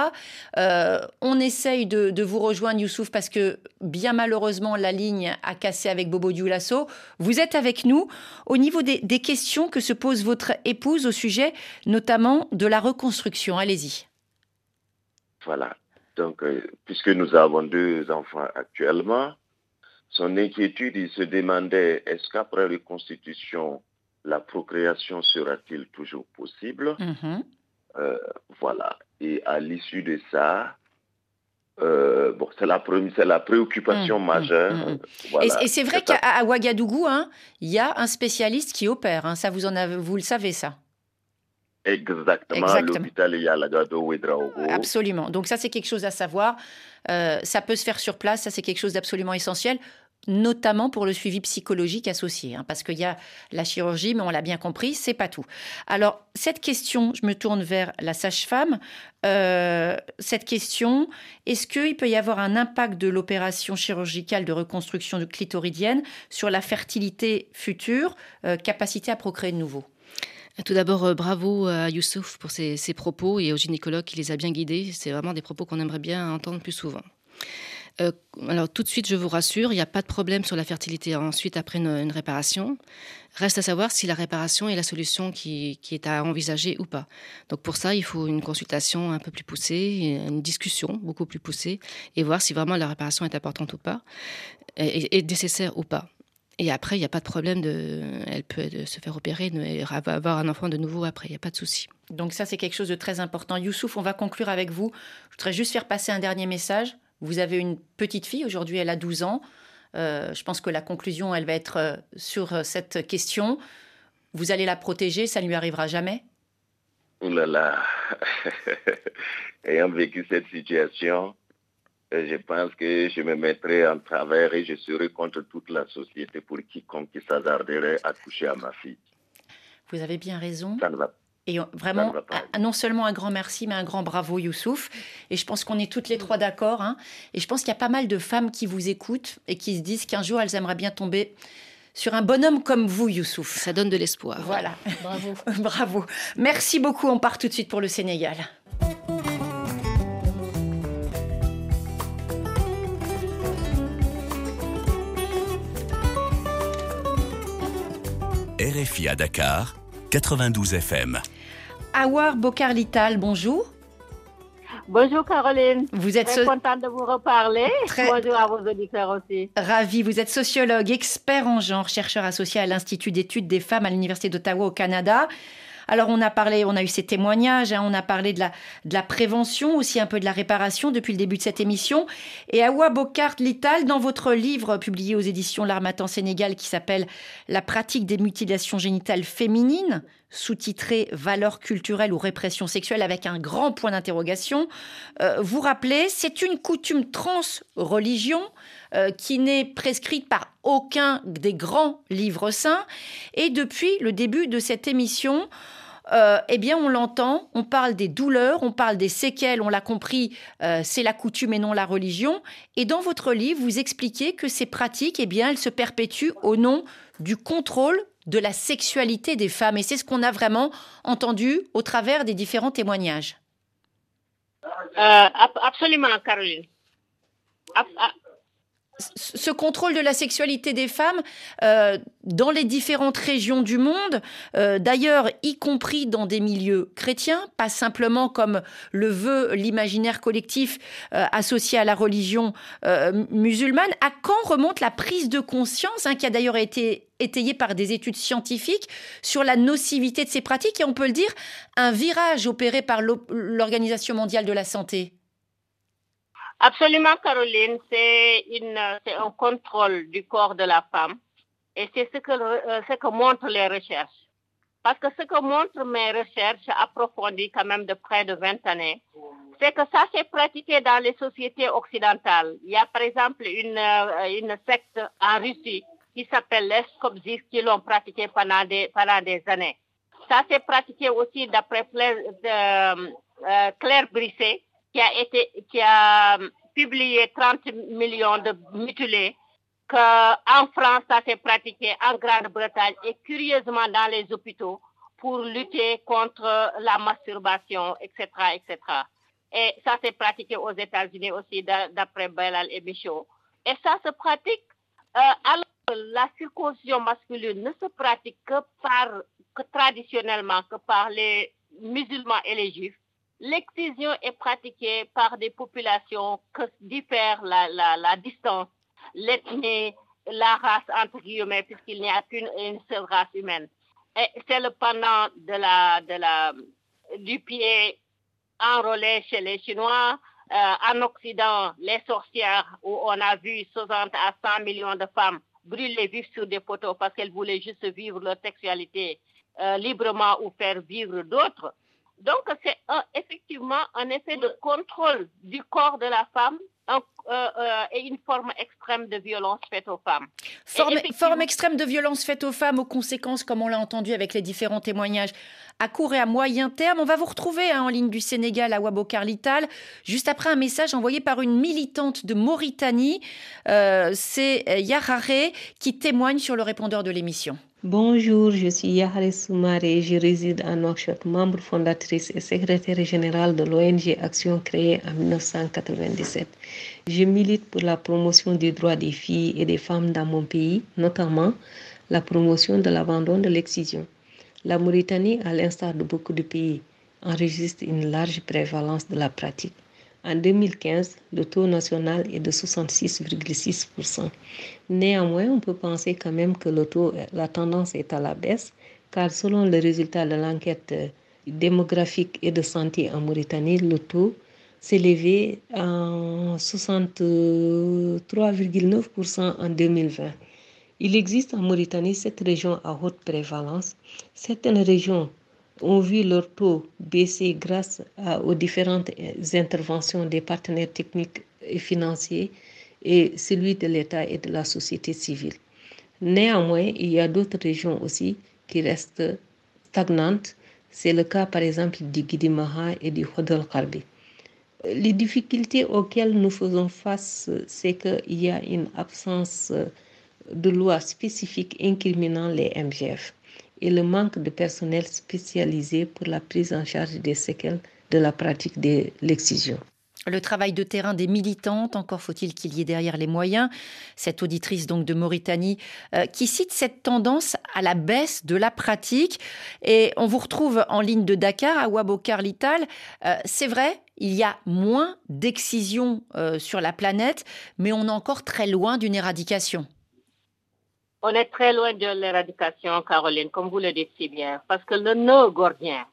on essaye de, de vous rejoindre, Youssouf, parce que bien malheureusement, la ligne a cassé avec Bobo vous êtes avec nous au niveau des, questions que se pose votre épouse au sujet notamment de la reconstruction. Allez-y. Voilà. Donc, euh, puisque nous avons deux enfants actuellement, son inquiétude, il se demandait est-ce qu'après reconstitution, la procréation sera-t-il toujours possible? Mm-hmm. euh, Voilà. Et à l'issue de ça, euh, bon, c'est la, la, préoccupation mmh, mmh, majeure. Mmh, et, c'est vrai qu'à Ouagadougou, hein, il y a un spécialiste qui opère. Hein, ça, vous, en avez, vous le savez, ça Exactement, l'hôpital Yalagado Absolument. Donc ça, c'est quelque chose à savoir. Euh, ça peut se faire sur place, ça c'est quelque chose d'absolument essentiel notamment pour le suivi psychologique associé, hein, parce qu'il y a la chirurgie, mais on l'a bien compris, c'est pas tout. Alors cette question, je me tourne vers la sage-femme. Euh, cette question, est-ce qu'il peut y avoir un impact de l'opération chirurgicale de reconstruction clitoridienne sur la fertilité future, euh, capacité à procréer de nouveau? Tout d'abord, euh, bravo à Youssouf pour ses, ses propos et au gynécologue qui les a bien guidés. C'est vraiment des propos qu'on aimerait bien entendre plus souvent. Euh, alors tout de suite, je vous rassure, il n'y a pas de problème sur la fertilité ensuite après une, réparation. Reste à savoir si la réparation est la solution qui, est à envisager ou pas. Donc pour ça, il faut une consultation un peu plus poussée, une discussion beaucoup plus poussée, et voir si vraiment la réparation est importante ou pas, et, nécessaire ou pas. Et après, il n'y a pas de problème. Elle peut se faire opérer avoir un enfant de nouveau après. Il n'y a pas de souci. Donc ça, c'est quelque chose de très important. Youssouf, on va conclure avec vous. Je voudrais juste faire passer un dernier message. Vous avez une petite fille, aujourd'hui elle a 12 ans. Euh, je pense que la conclusion, elle va être euh, sur euh, cette question. Vous allez la protéger, ça ne lui arrivera jamais? Ouh là là Ayant vécu cette situation, je pense que je me mettrai en travers et je serai contre toute la société pour quiconque qui s'hasarderait à toucher à ma fille. Vous avez bien raison. Ça ne va et vraiment, non seulement un grand merci, mais un grand bravo, Youssouf. Et je pense qu'on est toutes les trois d'accord. Hein. Et je pense qu'il y a pas mal de femmes qui vous écoutent et qui se disent qu'un jour, elles aimeraient bien tomber sur un bonhomme comme vous, Youssouf. Ça donne de l'espoir. Voilà. Bravo. bravo. Merci beaucoup. On part tout de suite pour le Sénégal. RFI à Dakar, 92 FM. Awar Bokarlital, bonjour. Bonjour Caroline. Vous êtes très contente de vous reparler. Bonjour à vos auditeurs aussi. Ravi. Vous êtes sociologue, expert en genre, chercheur associé à l'Institut d'études des femmes à l'Université d'Ottawa au Canada. Alors on a parlé, on a eu ces témoignages, hein, on a parlé de la, de la prévention, aussi un peu de la réparation depuis le début de cette émission. Et Awa Bokart Lital, dans votre livre publié aux éditions L'Armatan Sénégal qui s'appelle La pratique des mutilations génitales féminines, sous-titré Valeurs culturelles ou répression sexuelle avec un grand point d'interrogation, euh, vous rappelez, c'est une coutume trans-religion euh, qui n'est prescrite par aucun des grands livres saints. Et depuis le début de cette émission, euh, eh bien, on l'entend, on parle des douleurs, on parle des séquelles, on l'a compris, c'est la coutume et non la religion. Et dans votre livre, vous expliquez que ces pratiques, eh bien, elles se perpétuent au nom du contrôle de la sexualité des femmes. Et c'est ce qu'on a vraiment entendu au travers des différents témoignages. Euh, absolument, Caroline. Ce contrôle de la sexualité des femmes euh, dans les différentes régions du monde, euh, d'ailleurs y compris dans des milieux chrétiens, pas simplement comme le veut l'imaginaire collectif euh, associé à la religion musulmane. À quand remonte la prise de conscience, hein, qui a d'ailleurs été étayée par des études scientifiques sur la nocivité de ces pratiques et on peut le dire, un virage opéré par l'Organisation mondiale de la santé Absolument, Caroline. C'est un contrôle du corps de la femme et c'est ce que, euh, ce que montrent les recherches. Parce que ce que montrent mes recherches approfondies quand même de près de 20 années, c'est que ça s'est pratiqué dans les sociétés occidentales. Il y a par exemple une, euh, secte en Russie qui s'appelle les qui l'ont pratiqué pendant des, années. Ça s'est pratiqué aussi d'après euh, Claire Brisset, qui a été, qui a euh, publié 30 millions de mutilés, qu'en France, ça s'est pratiqué en Grande-Bretagne et curieusement dans les hôpitaux pour lutter contre la masturbation, etc., etc. Et ça s'est pratiqué aux États-Unis aussi, d'après Bellal et Michaud. Et ça se pratique, euh, alors la circoncision masculine ne se pratique que par, que traditionnellement, que par les musulmans et les juifs. L'excision est pratiquée par des populations que diffèrent la, la, la distance, l'ethnie, la race, entre guillemets, puisqu'il n'y a qu'une seule race humaine. C'est le pendant de la, de la, du pied enrôlé chez les Chinois. Euh, en Occident, les sorcières, où on a vu 60 à 100 millions de femmes brûler vivre sur des poteaux parce qu'elles voulaient juste vivre leur sexualité euh, librement ou faire vivre d'autres. Donc, c'est effectivement un effet de contrôle du corps de la femme euh, euh, et une forme extrême de violence faite aux femmes. Forme, extrême de violence faite aux femmes aux conséquences, comme on l'a entendu avec les différents témoignages, à court et à moyen terme. On va vous retrouver hein, en ligne du Sénégal à Wabokarlital, juste après un message envoyé par une militante de Mauritanie. Euh, c'est Yarare qui témoigne sur le répondeur de l'émission. Bonjour, je suis Yahare Soumaré, je réside à Nouakchott, membre fondatrice et secrétaire générale de l'ONG Action créée en 1997. Je milite pour la promotion des droits des filles et des femmes dans mon pays, notamment la promotion de l'abandon de l'excision. La Mauritanie, à l'instar de beaucoup de pays, enregistre une large prévalence de la pratique. En 2015, le taux national est de 66,6%. Néanmoins, on peut penser quand même que le taux, la tendance est à la baisse, car selon les résultats de l'enquête démographique et de santé en Mauritanie, le taux s'élevait à 63,9% en 2020. Il existe en Mauritanie sept régions à haute prévalence. Certaines régions ont vu leur taux baisser grâce aux différentes interventions des partenaires techniques et financiers et celui de l'État et de la société civile. Néanmoins, il y a d'autres régions aussi qui restent stagnantes. C'est le cas par exemple du Guidimaha et du Khodol Karbi. Les difficultés auxquelles nous faisons face, c'est qu'il y a une absence de loi spécifique incriminant les MGF et le manque de personnel spécialisé pour la prise en charge des séquelles de la pratique de l'excision. Le travail de terrain des militantes, encore faut-il qu'il y ait derrière les moyens. Cette auditrice donc de Mauritanie euh, qui cite cette tendance à la baisse de la pratique. Et on vous retrouve en ligne de Dakar, à Wabokar Lital. Euh, c'est vrai, il y a moins d'excision euh, sur la planète, mais on est encore très loin d'une éradication. On est très loin de l'éradication, Caroline, comme vous le dites si bien, parce que le nœud gordien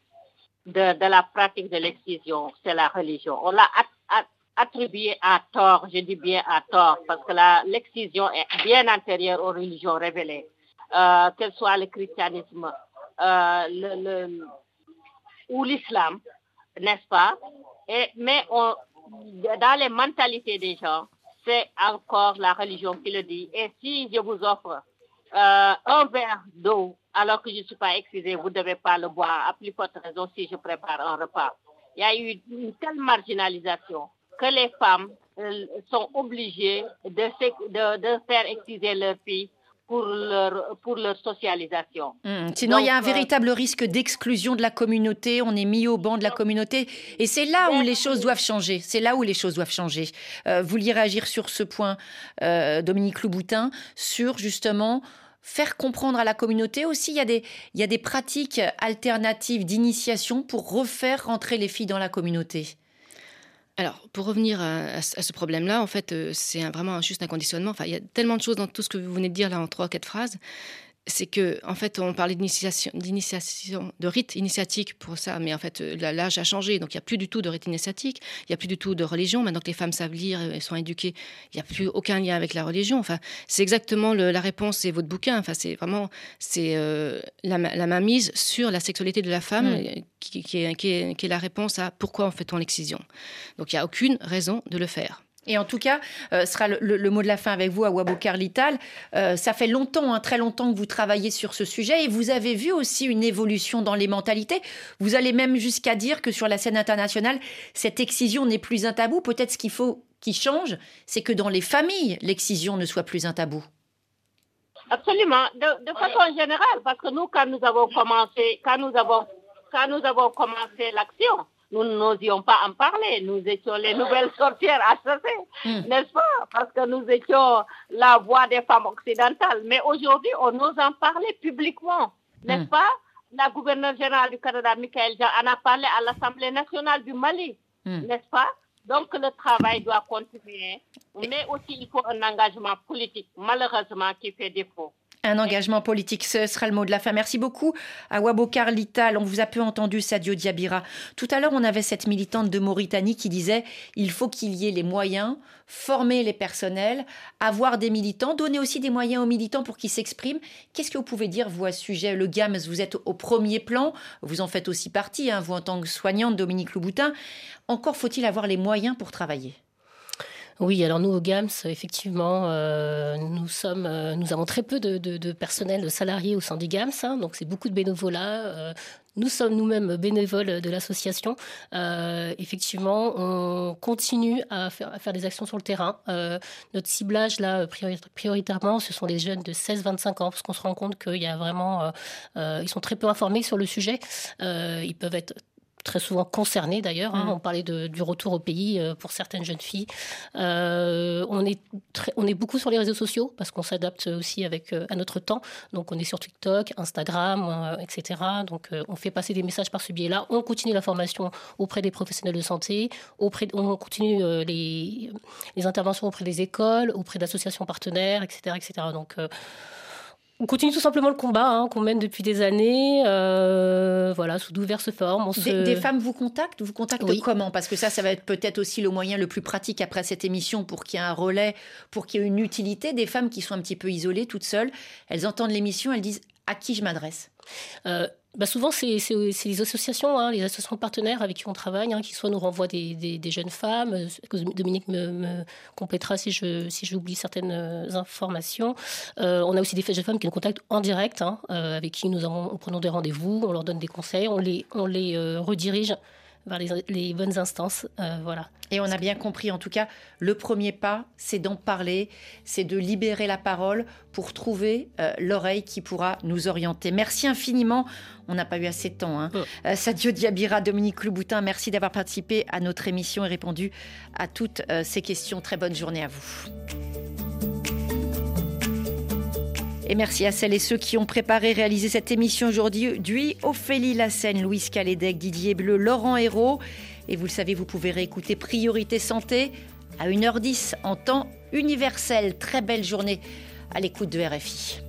de, la pratique de l'excision, c'est la religion. On l'a attribué à tort, je dis bien à tort, parce que l'excision est bien antérieure aux religions révélées, euh, qu'elle soit le christianisme euh, ou l'islam, n'est-ce pas? Et, mais dans les mentalités des gens, c'est encore la religion qui le dit. Et si je vous offre euh, un verre d'eau alors que je ne suis pas excusée, vous ne devez pas le boire, à plus forte raison si je prépare un repas. Il y a eu une telle marginalisation que les femmes euh, sont obligées de, de, de, faire excuser leurs filles pour leur, pour leur socialisation. Hmm. Sinon, il y a un euh, véritable risque d'exclusion de la communauté. On est mis au banc de la communauté. Et c'est là où les choses doivent changer. C'est là où les choses doivent changer. Euh, vous vouliez réagir sur ce point, euh, Dominique Louboutin, sur justement faire comprendre à la communauté aussi, il y a des, il y a des pratiques alternatives d'initiation pour refaire rentrer les filles dans la communauté. Alors, pour revenir à, ce problème-là, en fait, euh, c'est vraiment juste un conditionnement. Enfin, il y a tellement de choses dans tout ce que vous venez de dire là en trois, quatre phrases c'est que en fait on parlait d'initiation d'initiation de rite initiatique pour ça mais en fait euh, l'âge a changé donc il n'y a plus du tout de rite initiatique il n'y a plus du tout de religion. Maintenant que les femmes savent lire et sont éduquées il n'y a plus aucun lien avec la religion. Enfin c'est exactement la réponse c'est votre bouquin. Enfin c'est vraiment c'est euh, la, la mainmise sur la sexualité de la femme mm. euh, qui, qui, est, qui, est, qui est la réponse à pourquoi on fait-on l'excision. Donc il n'y a aucune raison de le faire et en tout cas, euh, sera le, mot de la fin avec vous, à Wabokar Lital. Euh, ça fait longtemps, hein, très longtemps que vous travaillez sur ce sujet et vous avez vu aussi une évolution dans les mentalités. Vous allez même jusqu'à dire que sur la scène internationale, cette excision n'est plus un tabou. Peut-être ce qu'il faut qui change, c'est que dans les familles, l'excision ne soit plus un tabou. Absolument, de, façon générale, parce que nous, quand nous avons commencé, quand nous avons, quand nous avons commencé l'action, nous n'osions pas en parler. Nous étions les nouvelles sorcières associées, hmm. n'est-ce pas? Parce que nous étions la voix des femmes occidentales. Mais aujourd'hui, on ose en parler publiquement, n'est-ce hmm. pas? La gouverneure générale du Canada, Michael Jean, en a parlé à l'Assemblée nationale du Mali, hmm. n'est-ce pas? Donc le travail doit continuer, mais aussi il faut un engagement politique, malheureusement, qui fait défaut. Un engagement politique, ce sera le mot de la fin. Merci beaucoup à Wabokar Lital. On vous a peu entendu, Sadio Diabira. Tout à l'heure, on avait cette militante de Mauritanie qui disait il faut qu'il y ait les moyens, former les personnels, avoir des militants, donner aussi des moyens aux militants pour qu'ils s'expriment. Qu'est-ce que vous pouvez dire, vous, à ce sujet? Le GAMS, vous êtes au premier plan, vous en faites aussi partie, hein, vous en tant que soignante, Dominique Louboutin. Encore faut-il avoir les moyens pour travailler oui, alors nous au GAMS, effectivement, euh, euh, nous avons très peu de, personnel de salariés au sein du GAMS, hein, donc c'est beaucoup de bénévolat. Euh, nous sommes nous-mêmes bénévoles de l'association. effectivement, on continue à faire, à faire, des actions sur le terrain. notre ciblage, là, prioritairement, ce sont les jeunes de 16-25 ans, parce qu'on se rend compte qu'il y a vraiment... ils sont très peu informés sur le sujet. ils peuvent être très souvent concernés d'ailleurs. Hein. Mm. On parlait du retour au pays euh, pour certaines jeunes filles. Euh, on, est on est beaucoup sur les réseaux sociaux parce qu'on s'adapte aussi avec, euh, à notre temps. Donc on est sur TikTok, Instagram, etc. Donc on fait passer des messages par ce biais-là. On continue la formation auprès des professionnels de santé. Auprès, on continue les, les interventions auprès des écoles, auprès d'associations partenaires, etc. etc. Donc on continue tout simplement le combat hein, qu'on mène depuis des années, euh, voilà, sous diverses formes. des, femmes vous contactent Vous contactent comment? Parce que ça, ça va être peut-être aussi le moyen le plus pratique après cette émission pour qu'il y ait un relais, pour qu'il y ait une utilité. Des femmes qui sont un petit peu isolées, toutes seules, elles entendent l'émission, elles disent à qui je m'adresse? Euh, bah souvent, c'est les associations, hein, les associations partenaires avec qui on travaille, hein, qui soit nous renvoient des, des, jeunes femmes. Euh, Dominique me, complétera si je si j'oublie certaines euh, informations. Euh, on a aussi des jeunes femmes qui nous contactent en direct, hein, avec qui nous, avons, prenons des rendez-vous, on leur donne des conseils, on les on les redirige vers les, bonnes instances. Euh, voilà. Et on a bien compris, en tout cas, le premier pas, c'est d'en parler, c'est de libérer la parole pour trouver euh, l'oreille qui pourra nous orienter. Merci infiniment. On n'a pas eu assez de temps. Hein. Euh, Sadio Diabira, Dominique Louboutin, merci d'avoir participé à notre émission et répondu à toutes ces questions. Très bonne journée à vous. Et merci à celles et ceux qui ont préparé et réalisé cette émission aujourd'hui. Ophélie Lassène, Louise Calédec, Didier Bleu, Laurent Hérault. Et vous le savez, vous pouvez réécouter Priorité Santé à 1h10 en temps universel. Très belle journée à l'écoute de RFI.